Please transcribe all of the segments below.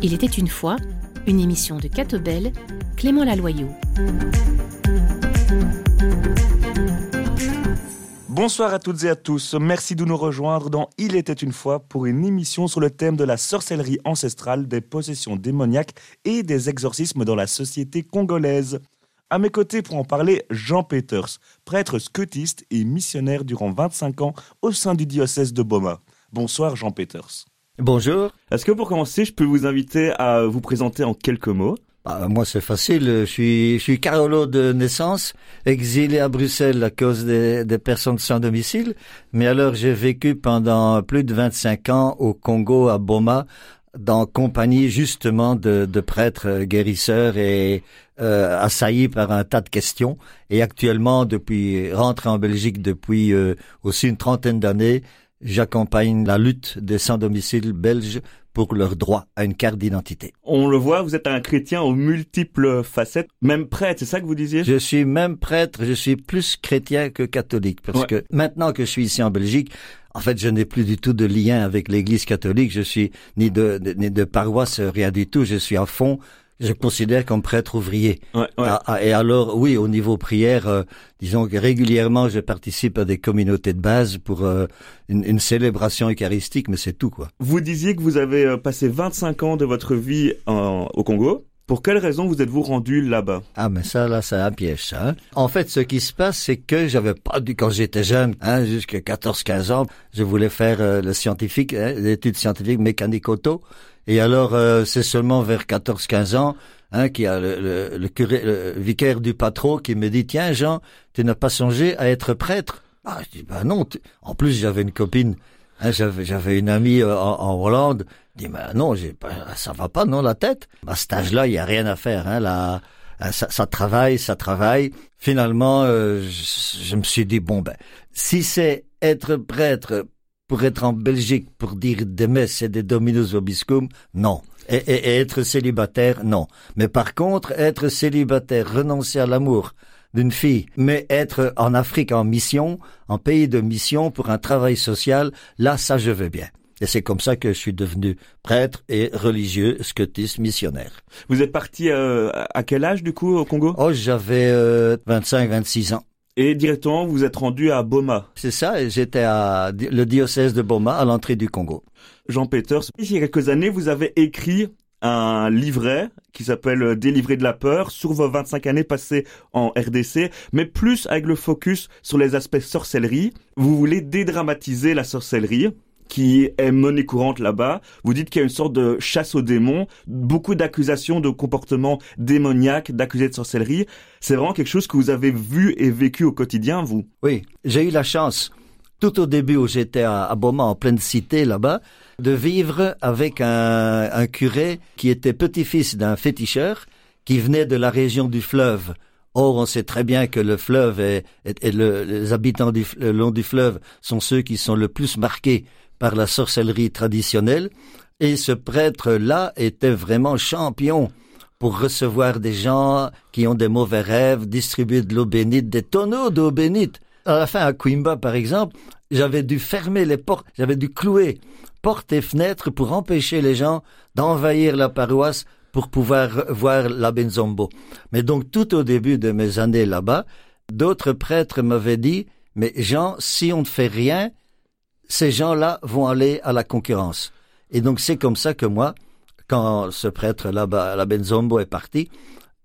Il était une fois une émission de Catobel, Clément Laloyau. Bonsoir à toutes et à tous. Merci de nous rejoindre dans Il était une fois pour une émission sur le thème de la sorcellerie ancestrale, des possessions démoniaques et des exorcismes dans la société congolaise. À mes côtés pour en parler, Jean Peters, prêtre scotiste et missionnaire durant 25 ans au sein du diocèse de Boma. Bonsoir Jean Peters. Bonjour. Est-ce que pour commencer, je peux vous inviter à vous présenter en quelques mots? Bah, moi, c'est facile. Je suis, je suis Carolo de naissance, exilé à Bruxelles à cause des, des personnes sans domicile. Mais alors, j'ai vécu pendant plus de 25 ans au Congo, à Boma, dans compagnie justement de, de prêtres guérisseurs et euh, assaillis par un tas de questions. Et actuellement, depuis rentré en Belgique depuis euh, aussi une trentaine d'années, j'accompagne la lutte des sans-domicile belges pour leur droit à une carte d'identité. On le voit, vous êtes un chrétien aux multiples facettes, même prêtre, c'est ça que vous disiez? Je suis même prêtre, je suis plus chrétien que catholique, parce que maintenant que je suis ici en Belgique, en fait, je n'ai plus du tout de lien avec l'Église catholique. Je suis ni de, ni de paroisse, rien du tout. Je suis à fond je considère comme prêtre ouvrier. Ouais, ouais. Ah, ah, et alors, oui, au niveau prière, euh, disons que régulièrement, je participe à des communautés de base pour euh, une, une, célébration eucharistique, mais c'est tout, quoi. Vous disiez que vous avez euh, passé 25 ans de votre vie en, au Congo. Pour quelle raison vous êtes-vous rendu là-bas? Ah, mais ça, là, c'est un piège, ça. Hein? En fait, ce qui se passe, c'est que j'avais pas dû, quand j'étais jeune, hein, jusqu'à 14-15 ans, je voulais faire le scientifique, hein, l'étude scientifique mécanique auto. Et alors, euh, c'est seulement vers 14-15 ans hein, qu'il a le, le, le, curé, le vicaire du patron qui me dit, tiens Jean, tu n'as pas songé à être prêtre? Ah, je dis, bah non. En plus, j'avais une copine, j'avais, j'avais une amie euh, en, en, Hollande. Je dis, bah non, j'ai pas, ça va pas, non, la tête. À cet âge-là, il y a rien à faire. Hein, là, ça, ça travaille, ça travaille. Finalement, euh, je, je me suis dit, bon, ben, si c'est être prêtre pour être en Belgique, pour dire des messes et des dominus vobiscum, non. Et, et, et, être célibataire, non. Mais par contre, être célibataire, renoncer à l'amour d'une fille, mais être en Afrique en mission, en pays de mission pour un travail social, là, ça je veux bien. Et c'est comme ça que je suis devenu prêtre et religieux, scotiste, missionnaire. Vous êtes parti euh, à quel âge du coup au Congo? Oh, j'avais euh, 25-26 ans. Et directement, vous êtes rendu à Boma. C'est ça, j'étais à le diocèse de Boma, à l'entrée du Congo. Jean Peters, il y a quelques années, vous avez écrit un livret qui s'appelle Délivrer de la peur sur vos 25 années passées en RDC, mais plus avec le focus sur les aspects sorcellerie. Vous voulez dédramatiser la sorcellerie qui est monnaie courante là-bas. Vous dites qu'il y a une sorte de chasse aux démons, beaucoup d'accusations de comportement démoniaque, d'accusés de sorcellerie. C'est vraiment quelque chose que vous avez vu et vécu au quotidien, vous? Oui, j'ai eu la chance, tout au début où j'étais à Boma, en pleine cité là-bas, de vivre avec un, un curé qui était petit-fils d'un féticheur qui venait de la région du fleuve. Or, on sait très bien que le fleuve et, le, les habitants du, le long du fleuve sont ceux qui sont le plus marqués par la sorcellerie traditionnelle, et ce prêtre-là était vraiment champion pour recevoir des gens qui ont des mauvais rêves, distribuer de l'eau bénite, des tonneaux d'eau bénite. À la fin, à Quimba, par exemple, j'avais dû fermer les portes, j'avais dû clouer portes et fenêtres pour empêcher les gens d'envahir la paroisse pour pouvoir voir la Benzombo. Mais donc, tout au début de mes années là-bas, d'autres prêtres m'avaient dit, mais Jean, si on ne fait rien, ces gens-là vont aller à la concurrence. Et donc c'est comme ça que moi, quand ce prêtre-là, la Benzombo est parti,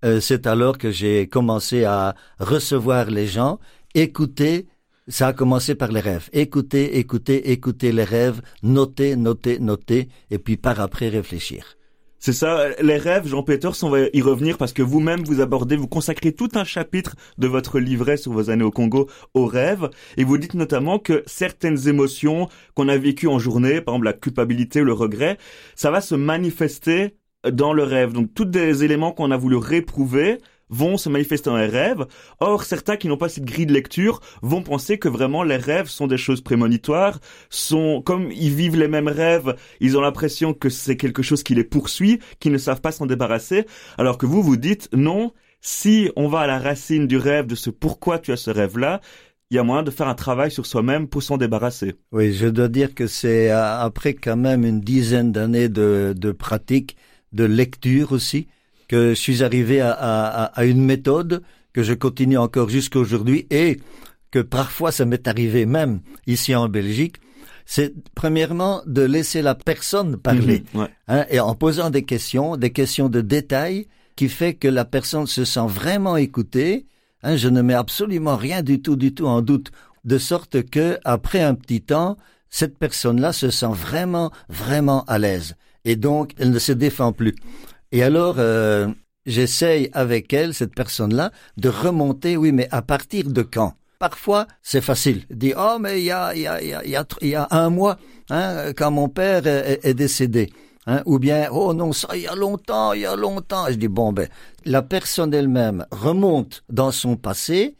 euh, c'est alors que j'ai commencé à recevoir les gens, écouter. Ça a commencé par les rêves. Écouter, écouter, écouter les rêves, noter, noter, noter, et puis par après réfléchir. C'est ça, les rêves, Jean Peters, on va y revenir parce que vous-même vous abordez, vous consacrez tout un chapitre de votre livret sur vos années au Congo aux rêves et vous dites notamment que certaines émotions qu'on a vécues en journée, par exemple la culpabilité le regret, ça va se manifester dans le rêve. Donc tous des éléments qu'on a voulu réprouver, vont se manifester dans les rêves. Or, certains qui n'ont pas cette grille de lecture vont penser que vraiment les rêves sont des choses prémonitoires, sont comme ils vivent les mêmes rêves, ils ont l'impression que c'est quelque chose qui les poursuit, qu'ils ne savent pas s'en débarrasser, alors que vous vous dites non, si on va à la racine du rêve, de ce pourquoi tu as ce rêve-là, il y a moyen de faire un travail sur soi-même pour s'en débarrasser. Oui, je dois dire que c'est euh, après quand même une dizaine d'années de, de pratique, de lecture aussi, que je suis arrivé à, à, à une méthode que je continue encore jusqu'à aujourd'hui et que parfois ça m'est arrivé même ici en Belgique, c'est premièrement de laisser la personne parler, Mhm, ouais. hein, et en posant des questions, des questions de détail, qui fait que la personne se sent vraiment écoutée. Hein, je ne mets absolument rien du tout, du tout en doute, de sorte que après un petit temps, cette personne-là se sent vraiment, vraiment à l'aise, et donc elle ne se défend plus. Et alors, euh, j'essaye avec elle, cette personne-là, de remonter, oui, mais à partir de quand? Parfois, c'est facile. Dit, oh, mais il y a, y a, y a, un mois, hein, quand mon père est, est décédé. Hein, ou bien, oh non, ça, il y a longtemps, il y a longtemps. Je dis, bon, ben, la personne elle-même remonte dans son passé,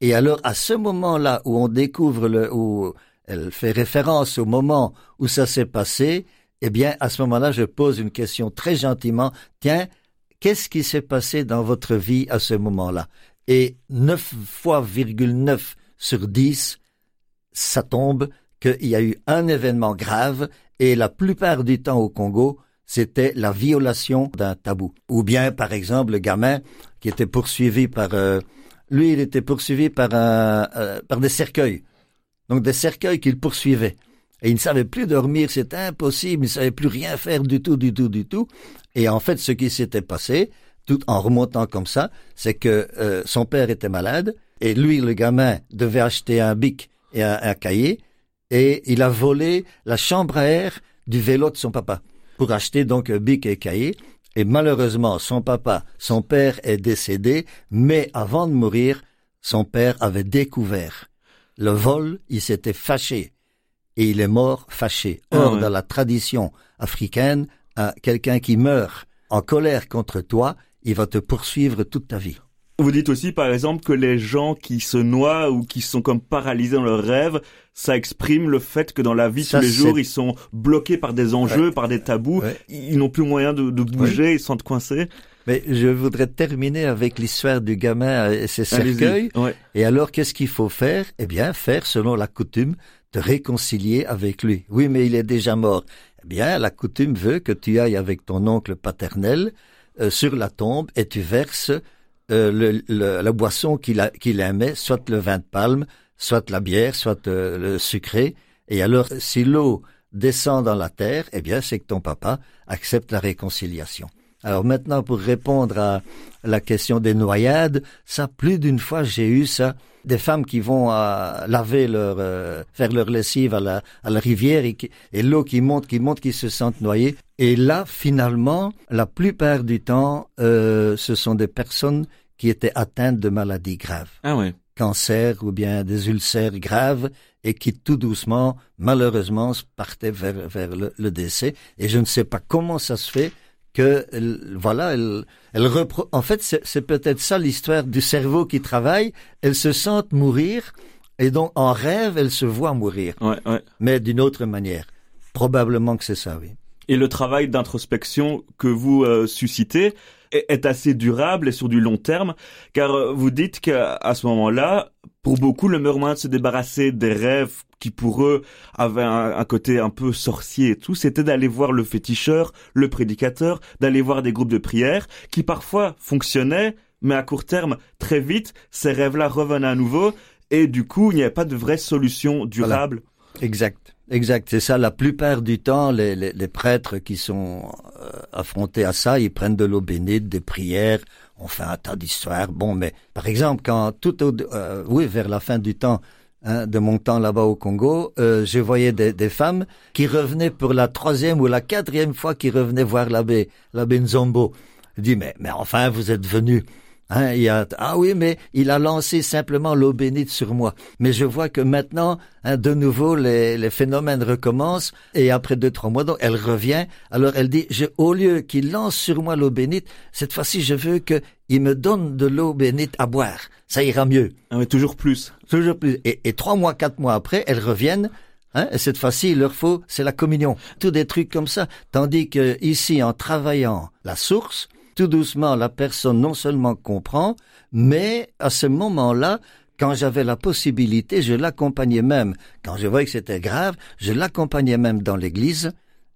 et alors, à ce moment-là où on découvre le, où elle fait référence au moment où ça s'est passé, eh bien, à ce moment-là, je pose une question très gentiment. Tiens, qu'est-ce qui s'est passé dans votre vie à ce moment-là? Et 9 fois, 9 sur 10, ça tombe qu'il y a eu un événement grave et la plupart du temps au Congo, c'était la violation d'un tabou. Ou bien, par exemple, le gamin qui était poursuivi par... Euh, lui, il était poursuivi par, un, euh, par des cercueils. Donc des cercueils qu'il poursuivait. Et il ne savait plus dormir, c'était impossible, il ne savait plus rien faire du tout, du tout, du tout. Et en fait, ce qui s'était passé, tout en remontant comme ça, c'est que euh, son père était malade, et lui, le gamin, devait acheter un bic et un, un cahier, et il a volé la chambre à air du vélo de son papa pour acheter donc un bic et cahier. Et malheureusement, son papa, son père est décédé, mais avant de mourir, son père avait découvert le vol, il s'était fâché et il est mort fâché. Or, Ah ouais. dans la tradition africaine, un- quelqu'un qui meurt en colère contre toi, il va te poursuivre toute ta vie. Vous dites aussi, par exemple, que les gens qui se noient ou qui sont comme paralysés dans leurs rêves, ça exprime le fait que dans la vie Ça, tous les jours, ils sont bloqués par des enjeux, par des tabous. Ouais. Ils n'ont plus moyen de, de bouger, ils sentent coincés. Mais je voudrais terminer avec l'histoire du gamin et ses cercueils. Et alors, qu'est-ce qu'il faut faire? Eh bien, faire, selon la coutume, te réconcilier avec lui. Oui, mais il est déjà mort. Eh bien, la coutume veut que tu ailles avec ton oncle paternel euh, sur la tombe et tu verses euh, la boisson qu'il aimait, soit le vin de palme, soit la bière, soit euh, le sucré. Et alors, si l'eau descend dans la terre, eh bien, c'est que ton papa accepte la réconciliation. Alors maintenant, pour répondre à la question des noyades, ça, plus d'une fois, j'ai eu ça. Des femmes qui vont euh, laver leur, euh, faire leur lessive à la, à la rivière et, et l'eau qui monte, qui monte, qui se sentent noyées. Et là, finalement, la plupart du temps, euh, ce sont des personnes qui étaient atteintes de maladies graves Ah ouais. cancer ou bien des ulcères graves et qui tout doucement, malheureusement, partaient vers, vers le, le décès. Et je ne sais pas comment ça se fait que, elle- voilà, elle, elle repro- En fait, c'est peut-être ça l'histoire du cerveau qui travaille. Elles se sentent mourir et donc en rêve, elles se voient mourir, Ouais, ouais. mais d'une autre manière. Probablement que c'est ça, oui. Et le travail d'introspection que vous euh, suscitez est, est assez durable et sur du long terme, car euh, vous dites qu'à ce moment-là, pour beaucoup, le meilleur moyen de se débarrasser des rêves qui pour eux avaient un, côté un peu sorcier et tout, c'était d'aller voir le féticheur, le prédicateur, d'aller voir des groupes de prière qui parfois fonctionnaient, mais à court terme, très vite, ces rêves-là revenaient à nouveau et du coup, il n'y avait pas de vraie solution durable. Exact, exact. C'est ça. La plupart du temps, les prêtres qui sont euh, affrontés à ça, ils prennent de l'eau bénite, des prières. On fait un tas d'histoires. Bon, mais par exemple, quand tout au, euh, oui, vers la fin du temps hein, de mon temps là-bas au Congo, euh, je voyais des, des femmes qui revenaient pour la troisième ou la quatrième fois qui revenaient voir l'abbé, l'abbé Nzombo. Je dis mais mais enfin vous êtes venu. Hein, il y a, ah oui, mais il a lancé simplement l'eau bénite sur moi. Mais je vois que maintenant, hein, de nouveau, les, les phénomènes recommencent et après deux, trois mois, donc elle revient. Alors elle dit, je, au lieu qu'il lance sur moi l'eau bénite, cette fois-ci, je veux qu'il me donne de l'eau bénite à boire. Ça ira mieux. Ah ouais, toujours plus. Toujours plus. Et, et trois mois, quatre mois après, elles reviennent. Hein, et cette fois-ci, il leur faut, c'est la communion. Tous des trucs comme ça. Tandis que ici, en travaillant la source, tout doucement, la personne non seulement comprend, mais à ce moment-là, quand j'avais la possibilité, je l'accompagnais même. Quand je voyais que c'était grave, je l'accompagnais même dans l'église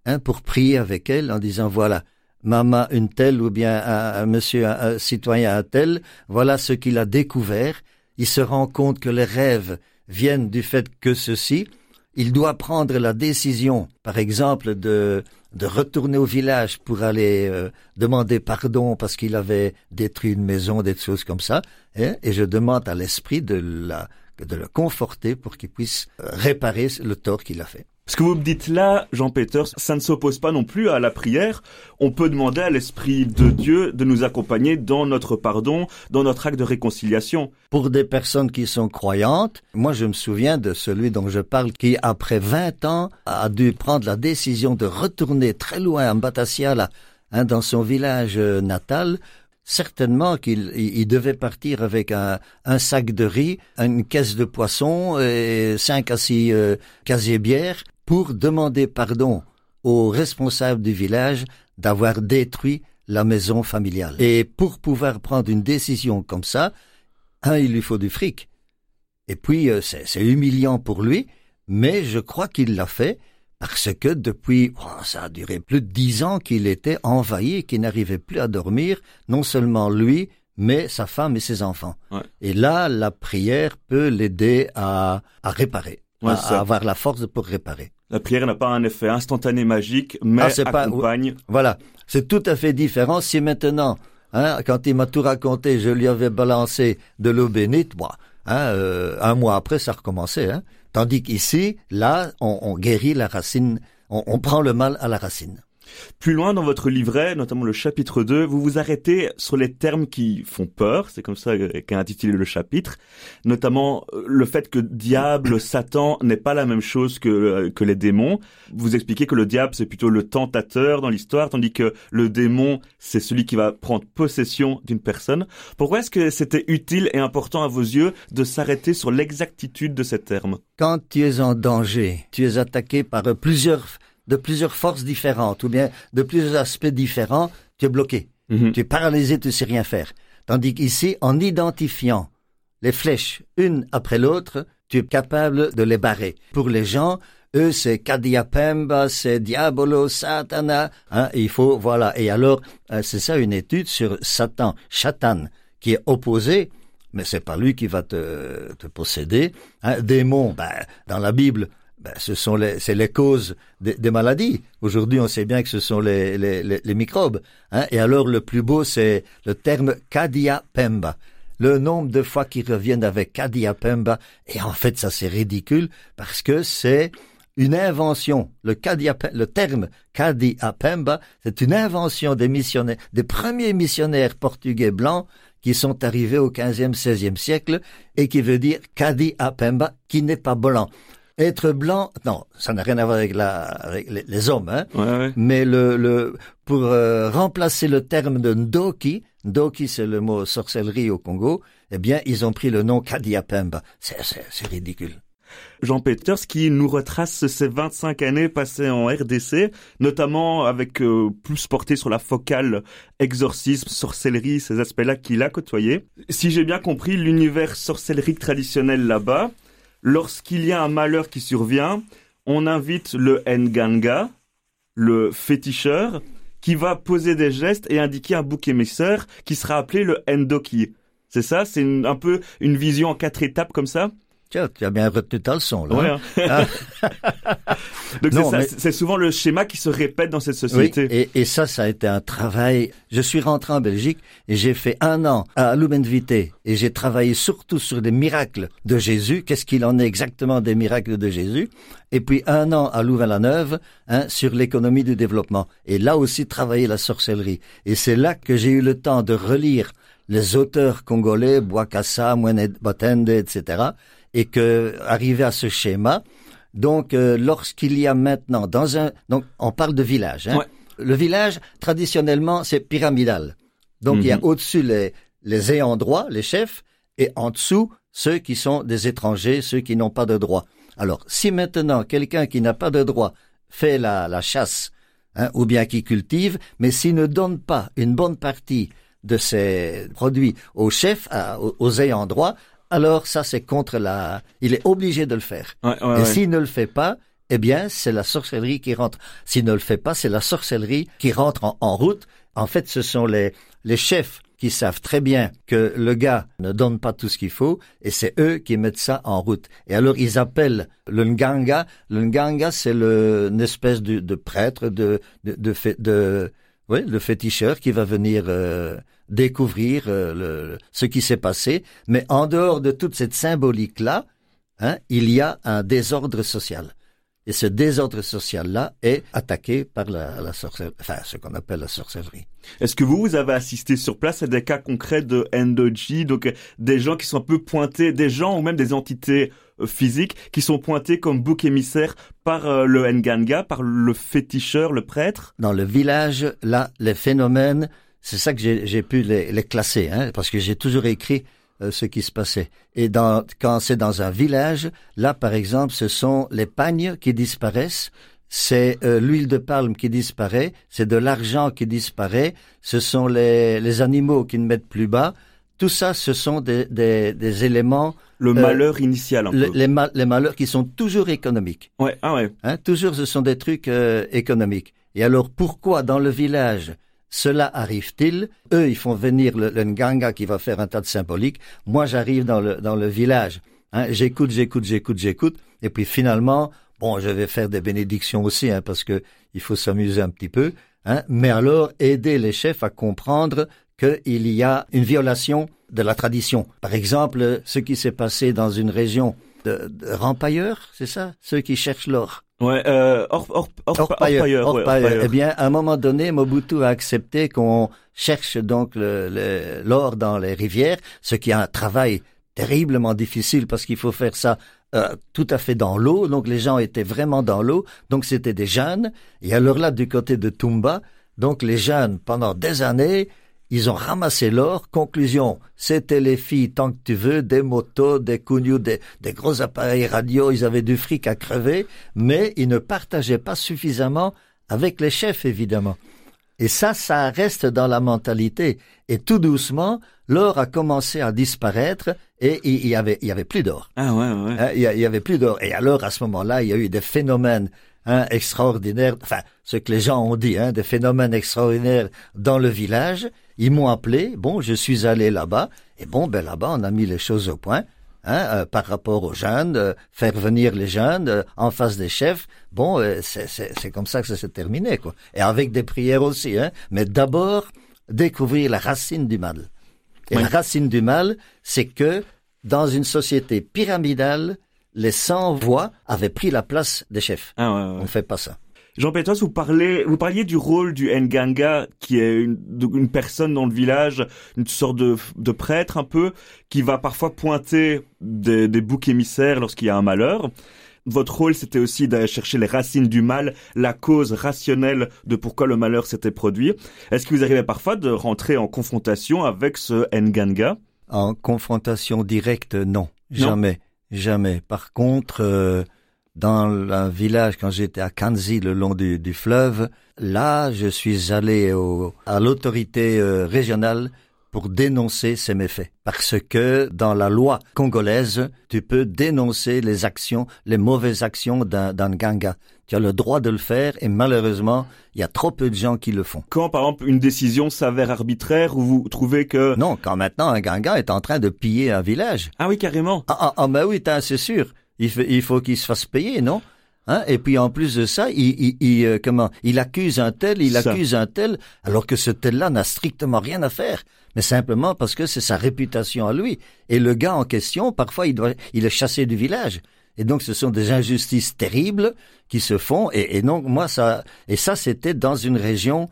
hein, pour prier avec elle en disant voilà, maman une telle ou bien un, monsieur un, citoyen un tel, voilà ce qu'il a découvert. Il se rend compte que les rêves viennent du fait que ceci, il doit prendre la décision, par exemple, de de retourner au village pour aller euh, demander pardon parce qu'il avait détruit une maison, des choses comme ça, hein, et je demande à l'esprit de la de le conforter pour qu'il puisse euh, réparer le tort qu'il a fait. Ce que vous me dites là, Jean Peters, ça ne s'oppose pas non plus à la prière. On peut demander à l'Esprit de Dieu de nous accompagner dans notre pardon, dans notre acte de réconciliation. Pour des personnes qui sont croyantes, moi je me souviens de celui dont je parle qui, après 20 ans, a dû prendre la décision de retourner très loin en Batassia, hein, dans son village euh, natal, certainement qu'il devait partir avec un, sac de riz, une caisse de poisson et cinq à six euh, casiers bières pour demander pardon aux responsables du village d'avoir détruit la maison familiale. Et pour pouvoir prendre une décision comme ça, un, il lui faut du fric. Et puis, euh, c'est humiliant pour lui, mais je crois qu'il l'a fait parce que depuis, oh, ça a duré plus de dix ans qu'il était envahi, qu'il n'arrivait plus à dormir, non seulement lui, mais sa femme et ses enfants. Et là, la prière peut l'aider à, à réparer, à, avoir la force pour réparer. La prière n'a pas un effet instantané magique, mais ah, accompagne. voilà, c'est tout à fait différent. Si maintenant, hein, quand il m'a tout raconté, je lui avais balancé de l'eau bénite, moi, hein, euh, un mois après, ça recommençait. Hein. Tandis qu'ici, là, on, guérit la racine, on prend le mal à la racine. Plus loin dans votre livret, notamment le chapitre 2, vous vous arrêtez sur les termes qui font peur, c'est comme ça qu'a intitulé le chapitre, notamment euh, le fait que diable, Satan n'est pas la même chose que, euh, que les démons. Vous expliquez que le diable c'est plutôt le tentateur dans l'histoire, tandis que le démon c'est celui qui va prendre possession d'une personne. Pourquoi est-ce que c'était utile et important à vos yeux de s'arrêter sur l'exactitude de ces termes? Quand tu es en danger, tu es attaqué par plusieurs de plusieurs forces différentes ou bien de plusieurs aspects différents, tu es bloqué. Mhm. Tu es paralysé, tu sais rien faire. Tandis qu'ici, en identifiant les flèches une après l'autre, tu es capable de les barrer. Pour les gens, eux, c'est Kadiapemba, c'est Diabolo, Satana. Hein, il faut, voilà. Et alors, euh, c'est ça une étude sur Satan, Chatan, qui est opposé, mais c'est pas lui qui va te, te posséder. Hein, démon, ben, dans la Bible, ben, ce sont les, c'est les causes des, maladies. Aujourd'hui, on sait bien que ce sont les, les, les, microbes. Hein. Et alors, le plus beau, c'est le terme Kadia Pemba. Le nombre de fois qu'ils reviennent avec Kadia Pemba. Et en fait, ça, c'est ridicule parce que c'est une invention. Le, Kadia, le terme Kadia Pemba, c'est une invention des missionnaires, des premiers missionnaires portugais blancs qui sont arrivés au 15e, 16e siècle et qui veut dire Kadia Pemba, qui n'est pas blanc. Être blanc, non, ça n'a rien à voir avec, la, avec les, hommes, hein. Mais le, le pour euh, remplacer le terme de Ndoki, Ndoki c'est le mot sorcellerie au Congo, eh bien ils ont pris le nom Kadiapemba. C'est ridicule. Jean Peters qui nous retrace ces 25 années passées en RDC, notamment avec euh, plus porté sur la focale exorcisme, sorcellerie, ces aspects-là qu'il a côtoyés. Si j'ai bien compris, l'univers sorcellerie traditionnel là-bas, lorsqu'il y a un malheur qui survient, on invite le Nganga, le féticheur, qui va poser des gestes et indiquer un bouc émisseur qui sera appelé le Ndoki. C'est ça? C'est un peu une vision en quatre étapes comme ça? Tiens, tu as bien retenu ta leçon, là. Hein. Ah. Donc c'est souvent le schéma qui se répète dans cette société. Oui, et, et, ça, ça a été un travail. Je suis rentré en Belgique et j'ai fait un an à Lumenvité et j'ai travaillé surtout sur des miracles de Jésus. Qu'est-ce qu'il en est exactement des miracles de Jésus? Et puis un an à Louvain-la-Neuve hein, sur l'économie du développement. Et là aussi travailler la sorcellerie. Et c'est là que j'ai eu le temps de relire les auteurs congolais, Boakassa, Mwene Batende, etc et que arriver à ce schéma, donc euh, lorsqu'il y a maintenant dans un donc on parle de village, hein, le village traditionnellement c'est pyramidal. Donc il y a mhm. au-dessus les les ayants droit, les chefs, et en dessous ceux qui sont des étrangers, ceux qui n'ont pas de droit. Alors si maintenant quelqu'un qui n'a pas de droit fait la, la chasse hein, ou bien qui cultive, mais s'il ne donne pas une bonne partie de ses produits au chef, aux, ayants droit, alors ça c'est contre la... Il est obligé de le faire. Et s'il ne le fait pas, eh bien c'est la sorcellerie qui rentre. S'il ne le fait pas, c'est la sorcellerie qui rentre en, en route. En fait, ce sont les, les chefs qui savent très bien que le gars ne donne pas tout ce qu'il faut, et c'est eux qui mettent ça en route. Et alors ils appellent le Nganga. Le Nganga, c'est le, une espèce de, de prêtre, de, de, de, de, oui, le féticheur qui va venir euh, découvrir euh, le, ce qui s'est passé. Mais en dehors de toute cette symbolique-là, hein, il y a un désordre social. Et ce désordre social-là est attaqué par la, la sorcellerie, enfin, ce qu'on appelle la sorcellerie. Est-ce que vous, vous avez assisté sur place à des cas concrets de endoji, donc euh, des gens qui sont un peu pointés, des gens ou même des entités euh, physiques qui sont pointés comme bouc émissaire par le Nganga, par le féticheur, le prêtre? Dans le village, là, les phénomènes, c'est ça que j'ai pu les, les classer, hein, parce que j'ai toujours écrit euh, ce qui se passait. Et dans, quand c'est dans un village, là par exemple, ce sont les pagnes qui disparaissent, c'est euh, l'huile de palme qui disparaît, c'est de l'argent qui disparaît, ce sont les, les animaux qui ne mettent plus bas. Tout ça, ce sont des, des, des éléments. Le euh, malheur initial. Un peu. Les, les, malheurs qui sont toujours économiques. Ouais, ah ouais. Hein, toujours, ce sont des trucs économiques. Et alors, pourquoi dans le village cela arrive-t-il? Eux, ils font venir le, Nganga qui va faire un tas de symboliques. Moi, j'arrive dans le, dans le village. Hein, j'écoute, j'écoute, j'écoute, j'écoute. Et puis finalement, bon, je vais faire des bénédictions aussi, hein, parce que il faut s'amuser un petit peu. Hein, mais alors, aider les chefs à comprendre qu'il y a une violation de la tradition. Par exemple, ce qui s'est passé dans une région de, de Rampailleurs, c'est ça? Ceux qui cherchent l'or. Ouais, euh, or, or, Eh bien, à un moment donné, Mobutu a accepté qu'on cherche donc l'or le, dans les rivières, ce qui est un travail terriblement difficile parce qu'il faut faire ça euh, tout à fait dans l'eau. Donc les gens étaient vraiment dans l'eau. Donc c'était des jeunes. Et alors là, du côté de Tumba, donc les jeunes, pendant des années, ils ont ramassé l'or. Conclusion, c'était les filles, tant que tu veux, des motos, des cougnous, des, des, gros appareils radio, ils avaient du fric à crever, mais ils ne partageaient pas suffisamment avec les chefs, évidemment. Et ça, ça reste dans la mentalité. Et tout doucement, l'or a commencé à disparaître et il y avait, il y avait plus d'or. Ah ouais, ouais. Hein, il y avait plus d'or. Et alors, à ce moment-là, il y a eu des phénomènes hein, extraordinaires, enfin, ce que les gens ont dit, hein, des phénomènes extraordinaires dans le village. Ils m'ont appelé, bon, je suis allé là-bas, et bon, ben là-bas, on a mis les choses au point. Hein, euh, par rapport aux jeunes, euh, faire venir les jeunes euh, en face des chefs. Bon, c'est comme ça que ça s'est terminé, quoi. Et avec des prières aussi, hein. Mais d'abord, découvrir la racine du mal. Et la racine du mal, c'est que dans une société pyramidale, les sans voix avaient pris la place des chefs. Ah ouais, ouais. On fait pas ça. Jean Pétos, vous parlez, vous parliez du rôle du Nganga, qui est une, une personne dans le village, une sorte de, de, prêtre un peu, qui va parfois pointer des, des boucs émissaires lorsqu'il y a un malheur. Votre rôle, c'était aussi d'aller chercher les racines du mal, la cause rationnelle de pourquoi le malheur s'était produit. Est-ce que vous arrivez parfois de rentrer en confrontation avec ce Nganga? En confrontation directe, non, jamais, jamais. Par contre, euh, dans un village quand j'étais à Kanzi le long du, fleuve. Là, je suis allé au, à l'autorité euh, régionale pour dénoncer ces méfaits. Parce que dans la loi congolaise, tu peux dénoncer les actions, les mauvaises actions d'un ganga. Tu as le droit de le faire et malheureusement, il y a trop peu de gens qui le font. Quand par exemple une décision s'avère arbitraire ou vous trouvez que... Non, quand maintenant un ganga est en train de piller un village. Ah oui, carrément. Ah, ah, ah ben oui, c'est sûr il, faut qu'il se fasse payer, non? Hein? Et puis en plus de ça, il, il, euh, comment? Il accuse un tel, il accuse un tel, alors que ce tel-là n'a strictement rien à faire, mais simplement parce que c'est sa réputation à lui. Et le gars en question, parfois, il doit, il est chassé du village. Et donc, ce sont des injustices terribles qui se font. Et, et donc, moi, ça, et ça, c'était dans une région,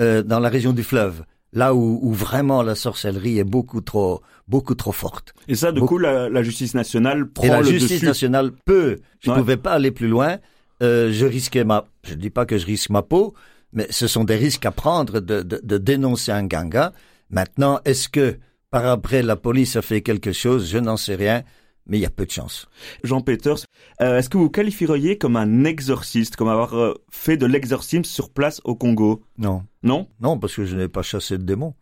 euh, dans la région du fleuve là où, où, vraiment la sorcellerie est beaucoup trop beaucoup trop forte. Et ça, du coup, la, la, justice nationale prend Et la justice nationale peut. Je ne pouvais pas aller plus loin. Euh, je risquais ma. Je dis pas que je risque ma peau, mais ce sont des risques à prendre de, de, de dénoncer un ganga. Maintenant, est-ce que par après la police a fait quelque chose? Je n'en sais rien. Mais il y a peu de chance. Jean Peters, euh, est-ce que vous qualifieriez comme un exorciste, comme avoir euh, fait de l'exorcisme sur place au Congo? Non. Non? Non, parce que je n'ai pas chassé de démons.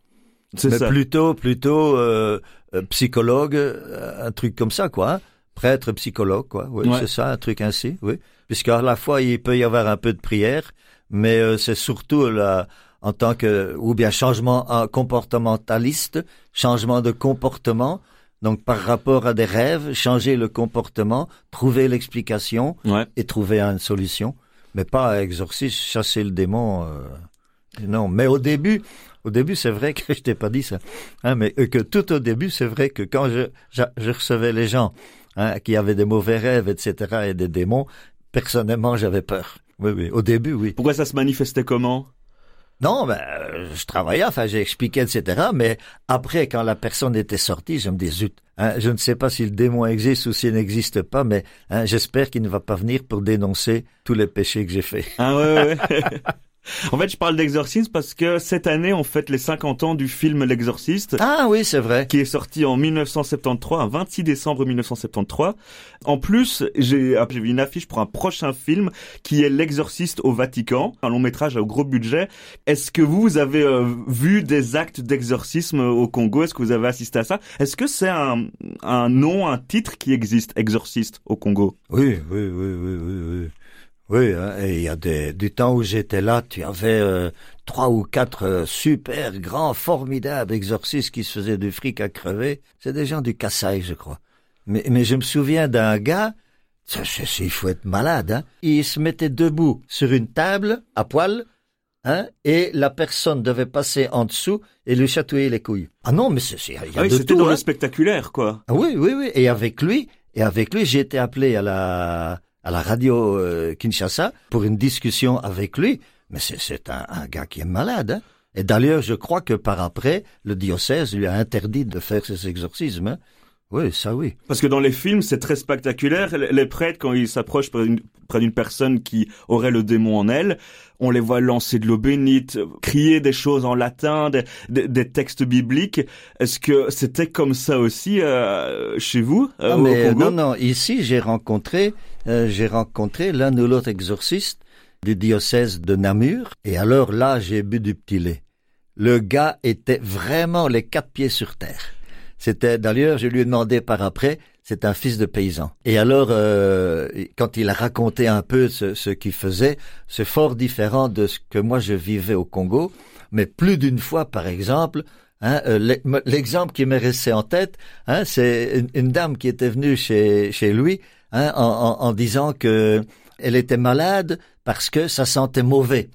C'est Mais ça. plutôt, plutôt euh, euh, psychologue, un truc comme ça, quoi. hein. Prêtre, psychologue, quoi. Oui, Ouais. c'est ça, un truc ainsi, oui. Puisqu'à la fois, il peut y avoir un peu de prière, mais euh, c'est surtout la, en tant que, ou bien changement comportementaliste, changement de comportement, donc par rapport à des rêves, changer le comportement, trouver l'explication Ouais. et trouver une solution, mais pas exorcisme, chasser le démon. euh, non, mais au début, au début, c'est vrai que je t'ai pas dit ça, hein, mais euh, que tout au début, c'est vrai que quand je, je, je recevais les gens hein, qui avaient des mauvais rêves, etc., et des démons, personnellement, j'avais peur. Oui, oui, au début, oui. Pourquoi ça se manifestait comment? Non, ben, je travaillais, enfin, j'ai expliqué, etc. Mais après, quand la personne était sortie, je me dis, zut, hein, je ne sais pas si le démon existe ou s'il n'existe pas, mais hein, j'espère qu'il ne va pas venir pour dénoncer tous les péchés que j'ai faits. Ah ouais, ouais. en fait, je parle d'exorcisme parce que cette année, on fête les 50 ans du film L'Exorciste. Ah oui, c'est vrai. qui est sorti en 1973, un 26 décembre 1973. En plus, j'ai ah, vu une affiche pour un prochain film qui est L'Exorciste au Vatican, un long métrage au gros budget. Est-ce que vous, vous avez euh, vu des actes d'exorcisme au Congo? Est-ce que vous avez assisté à ça? Est-ce que c'est un, un nom, un titre qui existe, Exorciste au Congo? Oui, oui, oui, oui, oui, oui. Oui, hein, il y a des, du temps où j'étais là, tu avais euh, trois ou quatre euh, super grands, formidables exorcistes qui se faisaient du fric à crever. C'est des gens du Kassai, je crois. Mais, mais je me souviens d'un gars, ça, il faut être malade, hein. Il se mettait debout sur une table, à poil, hein, et la personne devait passer en dessous et lui chatouiller les couilles. Ah non, mais c'est, c'est- il y a Ah oui, c'était dans hein. le spectaculaire, quoi. Ah oui, oui, oui. Et avec lui, et avec lui, j'ai été appelé à la à la radio euh, Kinshasa pour une discussion avec lui. Mais c'est un, un gars qui est malade. Hein? Et d'ailleurs, je crois que par après, le diocèse lui a interdit de faire ses exorcismes. hein. Oui, ça oui. Parce que dans les films, c'est très spectaculaire. Les prêtres, quand ils s'approchent près d'une- personne qui aurait le démon en elle, on les voit lancer de l'eau bénite, crier des choses en latin, des, des- des textes bibliques. Est-ce que c'était comme ça aussi euh, chez vous, euh, Non, au Congo? non, non. Ici, j'ai rencontré, euh, j'ai rencontré l'un ou l'autre exorciste du diocèse de Namur. Et alors là, j'ai bu du petit lait. Le gars était vraiment les quatre pieds sur terre. C'était d'ailleurs, je lui ai demandé par après, c'est un fils de paysan. Et alors, euh, quand il a raconté un peu ce, qu'il faisait, c'est fort différent de ce que moi je vivais au Congo. Mais plus d'une fois, par exemple, hein, euh, l'exemple qui m'est resté en tête, hein, c'est une, dame qui était venue chez lui hein, en, disant que elle était malade parce que ça sentait mauvais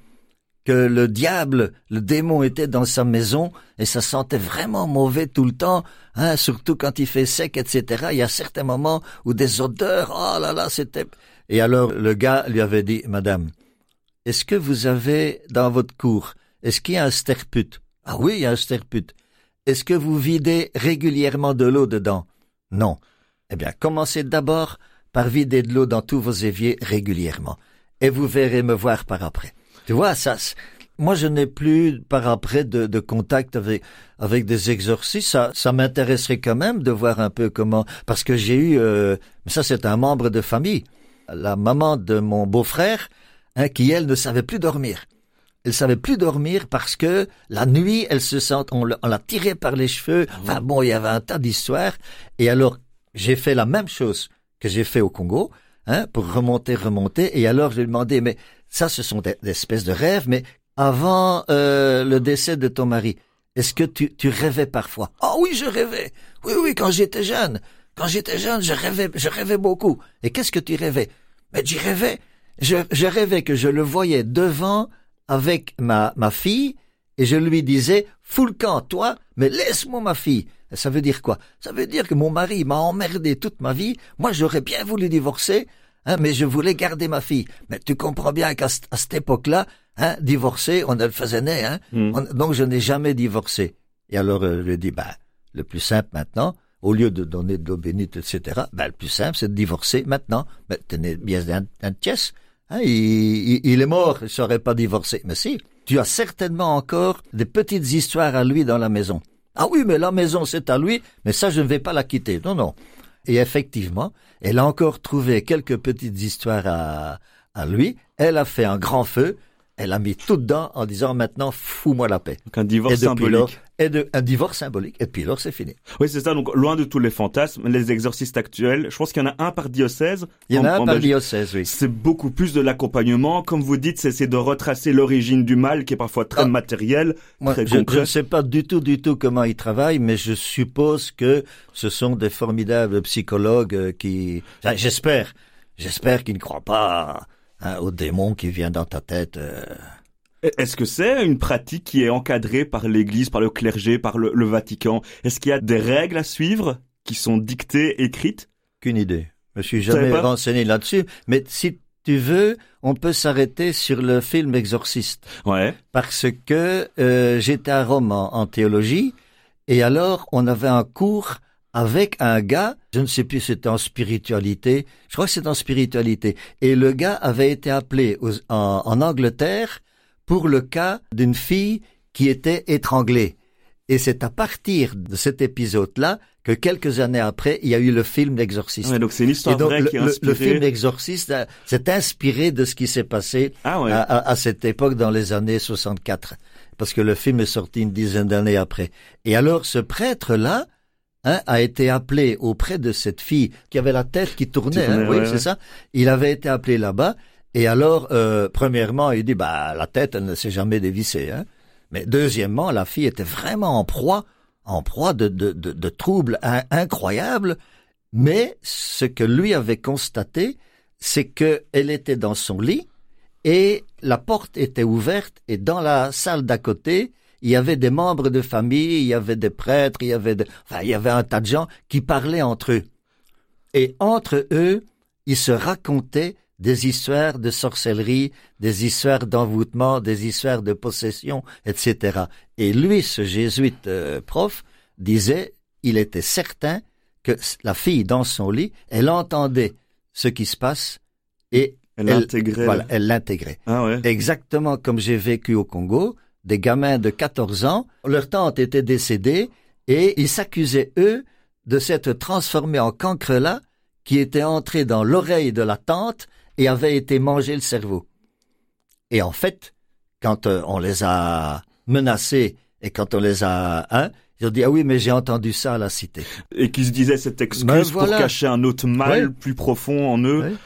que le diable, le démon était dans sa maison et ça sentait vraiment mauvais tout le temps, hein, surtout quand il fait sec, etc. Il y a certains moments où des odeurs, oh là là, c'était... Et alors le gars lui avait dit, Madame, est-ce que vous avez dans votre cour, est-ce qu'il y a un sterput Ah oui, il y a un sterput. Est-ce que vous videz régulièrement de l'eau dedans? Non. Eh bien, commencez d'abord par vider de l'eau dans tous vos éviers régulièrement. Et vous verrez me voir par après. Tu vois, ça, moi je n'ai plus par après de, de contact avec avec des exorcistes. Ça, ça m'intéresserait quand même de voir un peu comment, parce que j'ai eu, euh, ça c'est un membre de famille, la maman de mon beau-frère, hein, qui elle ne savait plus dormir. Elle savait plus dormir parce que la nuit, elle se sent, on, l'a- on la tirait par les cheveux. Enfin bon, il y avait un tas d'histoires. Et alors, j'ai fait la même chose que j'ai fait au Congo, hein, pour remonter, remonter. Et alors, je lui ai demandé, mais ça, ce sont des, espèces de rêves, mais avant euh, le décès de ton mari, est-ce que tu, tu rêvais parfois? Ah oui, je rêvais. Oui, oui, quand j'étais jeune. Quand j'étais jeune, je rêvais, je rêvais beaucoup. Et qu'est-ce que tu rêvais? Mais j'y rêvais. Je, je rêvais que je le voyais devant avec ma, ma fille et je lui disais, fous le camp, toi, mais laisse-moi ma fille. Ça veut dire quoi? Ça veut dire que mon mari m'a emmerdé toute ma vie. Moi, j'aurais bien voulu divorcer, hein, mais je voulais garder ma fille. Mais tu comprends bien qu'à cette époque-là, hein, divorcer, on le faisait naître, hein. Hmm. On- donc je n'ai jamais divorcé. Et alors, euh, je lui ai dit, bah, le plus simple maintenant, au lieu de donner de l'eau bénite, etc., bah, le plus simple, c'est de divorcer maintenant. Mais tenez bien un, un pièce. Hein, il, il- il est mort, il serait pas divorcé. Mais si, tu as certainement encore des petites histoires à lui dans la maison. Ah oui, mais la maison, c'est à lui, mais ça, je ne vais pas la quitter. Non, non. Et effectivement, elle a encore trouvé quelques petites histoires à, à lui. Elle a fait un grand feu elle a mis tout dedans en disant maintenant fous-moi la paix. Donc un divorce symbolique. et de, un divorce symbolique. Et puis alors c'est fini. Oui c'est ça. Donc loin de tous les fantasmes, les exorcistes actuels, je pense qu'il y en a un par diocèse. Il y en, a un par diocèse, oui. C'est beaucoup plus de l'accompagnement. Comme vous dites, c'est de retracer l'origine du mal qui est parfois très ah. matériel, très je, Je ne sais pas du tout, du tout comment ils travaillent, mais je suppose que ce sont des formidables psychologues euh, qui, j'espère, j'espère qu'ils ne croient pas Hein, au démon qui vient dans ta tête. Euh. Est-ce que c'est une pratique qui est encadrée par l'Église, par le clergé, par le, Vatican? Est-ce qu'il y a des règles à suivre qui sont dictées, écrites? Qu'une idée. Je me suis jamais renseigné là-dessus, mais si tu veux, on peut s'arrêter sur le film Exorciste. Ouais. Parce que euh, j'étais à Rome en, théologie, et alors on avait un cours avec un gars, je ne sais plus si c'était en spiritualité, je crois que c'est en spiritualité, et le gars avait été appelé en, Angleterre pour le cas d'une fille qui était étranglée. Et c'est à partir de cet épisode-là que quelques années après, il y a eu le film d'Exorciste. Ouais, donc c'est une histoire vraie le, qui a inspiré... le, film d'Exorciste s'est inspiré de ce qui s'est passé ah à, à, cette époque dans les années 64. Parce que le film est sorti une dizaine d'années après. Et alors, ce prêtre-là, Hein, a été appelé auprès de cette fille qui avait la tête qui tournait, hein, oui, c'est ça. Il avait été appelé là-bas, et alors, euh, premièrement, il dit, bah, la tête, elle ne s'est jamais dévissée. Hein. Mais deuxièmement, la fille était vraiment en proie, en proie de, de, de, de troubles incroyables. Mais ce que lui avait constaté, c'est qu'elle était dans son lit et la porte était ouverte et dans la salle d'à côté, il y avait des membres de famille, il y avait des prêtres, il y avait, enfin, il y avait un tas de gens qui parlaient entre eux. Et entre eux, ils se racontaient des histoires de sorcellerie, des histoires d'envoûtement, des histoires de possession, etc. Et lui, ce jésuite euh, prof, disait, il était certain que la fille dans son lit, elle entendait ce qui se passe et elle l'intégrait. Voilà, elle l'intégrait. Ah ouais. Exactement comme j'ai vécu au Congo des gamins de 14 ans, leur tante était décédée et ils s'accusaient, eux, de s'être transformés en cancre-là qui était entré dans l'oreille de la tante et avait été mangé le cerveau. Et en fait, quand euh, on les a menacés et quand on les a, hein, ils ont dit, ah oui, mais j'ai entendu ça à la cité. Et qui se disaient cette excuse ben pour cacher un autre mal plus profond en eux.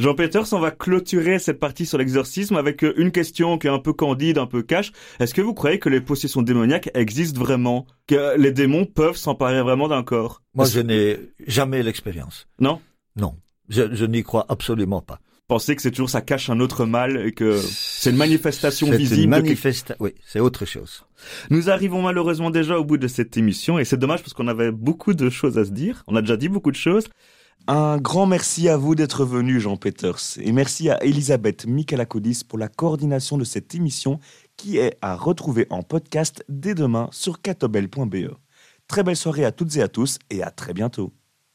Jean Peters, on va clôturer cette partie sur l'exorcisme avec euh, une question qui est un peu candide, un peu cash. Est-ce que vous croyez que les possessions démoniaques existent vraiment? Que les démons peuvent s'emparer vraiment d'un corps? Moi, je n'ai jamais l'expérience. Non? Non. je n'y crois absolument pas penser que c'est toujours ça cache un autre mal et que c'est une manifestation visible. Une Oui, c'est autre chose. Nous arrivons malheureusement déjà au bout de cette émission et c'est dommage parce qu'on avait beaucoup de choses à se dire. On a déjà dit beaucoup de choses. Un grand merci à vous d'être venu, Jean Peters, et merci à Elisabeth Michalakodis pour la coordination de cette émission qui est à retrouver en podcast dès demain sur catobel.be. Très belle soirée à toutes et à tous et à très bientôt.